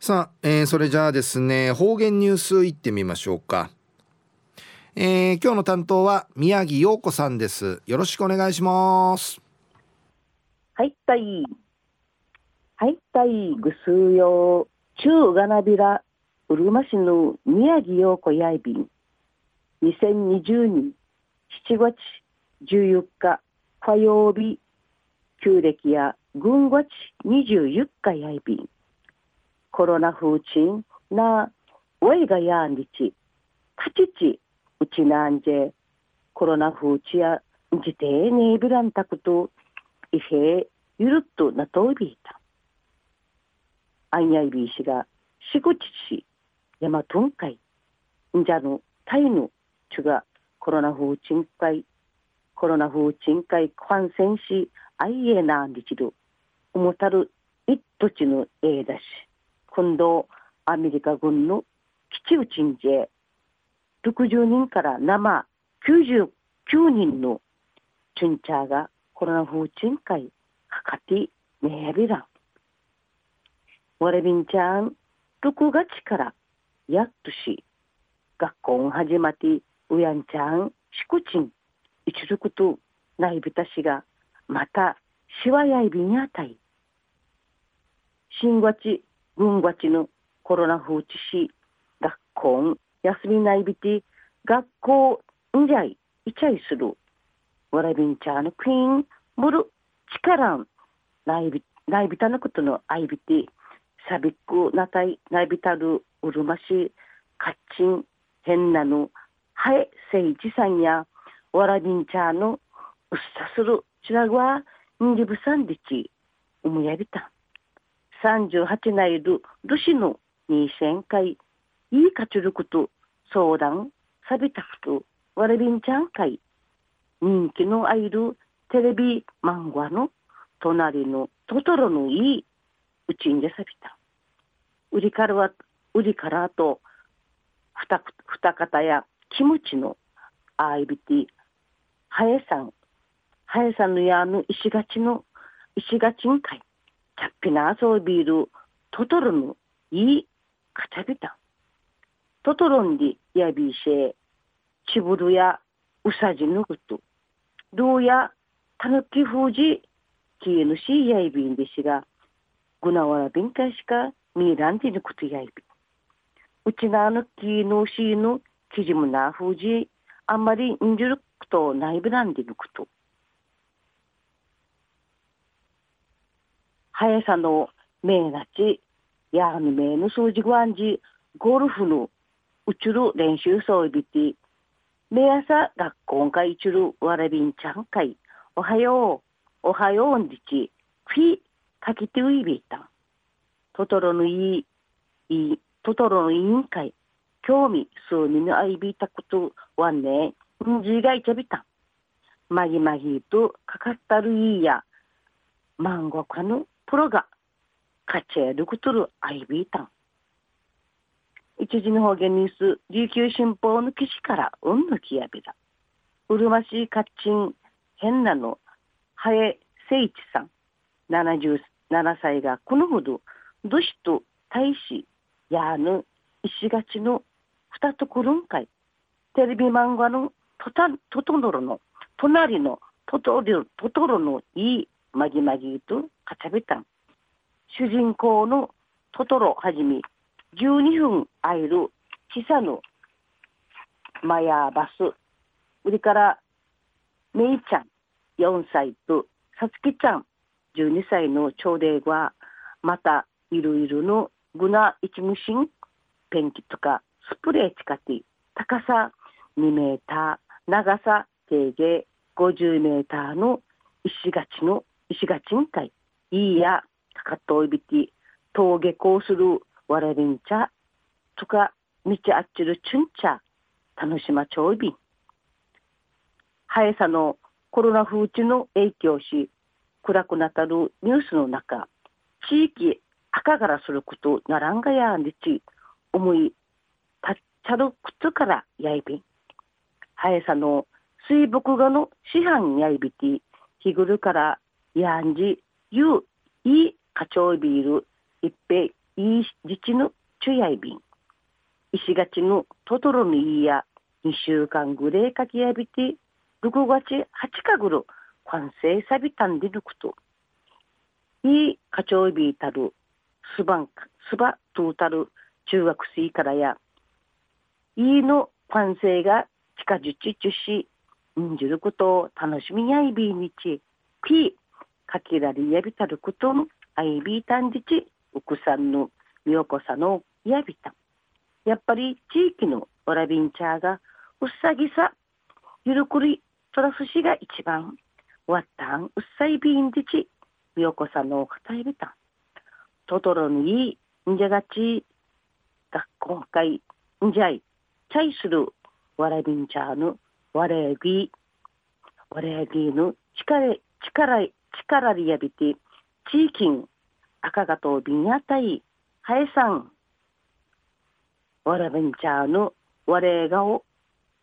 さあ、えー、それじゃあですね方言ニュースいってみましょうか、えー、今日の担当は宮城陽子さんです。よろしくお願いします。はいたい。はいたいぐすうよ。中がなびらうるま市の宮城陽子やいびん。2020年7月14日火曜日旧暦や軍月24日やいびん。コロナ風鎮なわいがやんりち、かちち、うちなんじ、コロナ風ちや、じてえねびらんたくと、いへゆるっとなといびいた。あんやいびいしが、しごちち、やまとんかい、んじゃの、たいの、ちゅが、コロナ風鎮会、コロナ風鎮会感染し、あいえなんりちる、おもたる、いっとちのええだし、今度アメリカ軍の基地打ちんじ60人から生99人のチュンチャーがコロナ風鎮会かかってねやびらん。われびんちゃん6月からやっとし学校を始まってうやんちゃんしこちん一力とないびたしがまたしわやいびにあたい。新月軍がちぬコロナ風知し学校休みないびて学校んじゃいいちゃいする。わらびんちゃーのクイーンむる力んないびないびたのことのあいびてさびっくなたいないびたるうるましかっちんへんなぬはえせいじさんやわらびんちゃーのうっさするちらがんじぶさんでちうむやびたん。38内るルシの2000回いい活力と相談さびたくとわれびんちゃん会。人気のあいるテレビ漫画の隣のトトロのいいうちんじゃさびた。売りからは売りからとふたふた方やキムチのあいびてはえさん。はえさんのやの石がちの石がちんかいキャッピナーソービール、トトロのいいカチャビタントトロンディヤビーシェチブルやウサジヌグト、ルーやタヌキフージ、キーヌシーヤイビンデシが、グナワラビンカシカミーランディヌクトヤイビ。うちなのキーヌシーヌ、キジムナフージ、あんまりんじゅるくとないブランディヌクト。速さの名なち、やーの名の数字ごんじ、ゴルフのうちる練習装備て、目朝学校がいちるわらびんちゃんかい、おはよう、おはようんじち、フィ、かきてういびいたん。トトロのいい、いい、トトロの委員会、興味、数人のあいびたことはね、んじがいちゃびたん。まぎまぎとかかったるいいや、マンゴかのプロが勝ち得ることるアイビータン。一時の方言ニュース、琉球新報の記事からうんぬきやびら。うるましいかっちん、変なの、はえせいちさん、77歳がこのほど、どしと大使、やぬ、石がちの二ところんかい、テレビ漫画のトタトトロの、隣のトトロトトロのいいまぎまぎとかちゃべたん。主人公のトトロはじめ、12分会える小さなマヤバス、売りからメイちゃん4歳とさつきちゃん12歳の朝礼は、またいろいろのグナ一無心ペンキとかスプレー使って高さ2メーター、長さ定芸50メーターの石垣の石がちんかい、いや、かかっといびき、峠こうするわらびんちゃ、とか、道あっちるちゅんちゃ、楽しまちょいびん。速さのコロナ風知の影響し、暗くなたるニュースの中、地域赤がらすることならんがやんでち、思い、たっちゃる靴からやいびん。速さの水墨画の師範やいびて、日ぐるからやんじ、ゆう、い、かちょうビール、いっぺ、いい自治のちゅやいびん。石がちのトトロのいや、2週間ぐらいかきやびて、6月8日ぐろ、完成さびたんでぬくと。いい課長びいたる、すばん、すばとうたる中学生からや、いいの完成が近じちちし、んじることを楽しみやいびにち、ピー、かけられやびたることん、あいびいたんじち、うくさんのみよこさのやびた。やっぱり地域のわらびんちゃーが、うっさぎさ、ゆるくり、トラスしが一番、わったん、うっさいびんじち、みよこさのかたいびた。トトロにい、んじゃがち、学校会、んじゃい、チャイする、わらびんちゃーの、われぎ、われぎの力、力、力でやびて、地域ん、赤がとびんやたい、はえさん、わらびんちゃーの、われがお、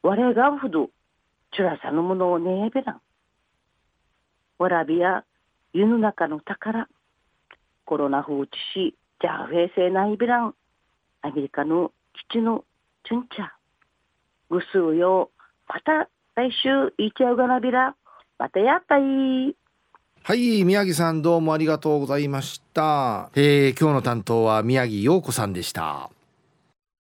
われがふど、ちゅらさのものをねやべらん。わらびや、湯の中の宝、コロナ風致し、じゃあ平成ないびらん、アメリカの基地のチュンチャー、ぐすうよ、また来週いちゃうがなびら、またやったい。はい宮城さんどうもありがとうございました、えー、今日の担当は宮城陽子さんでした。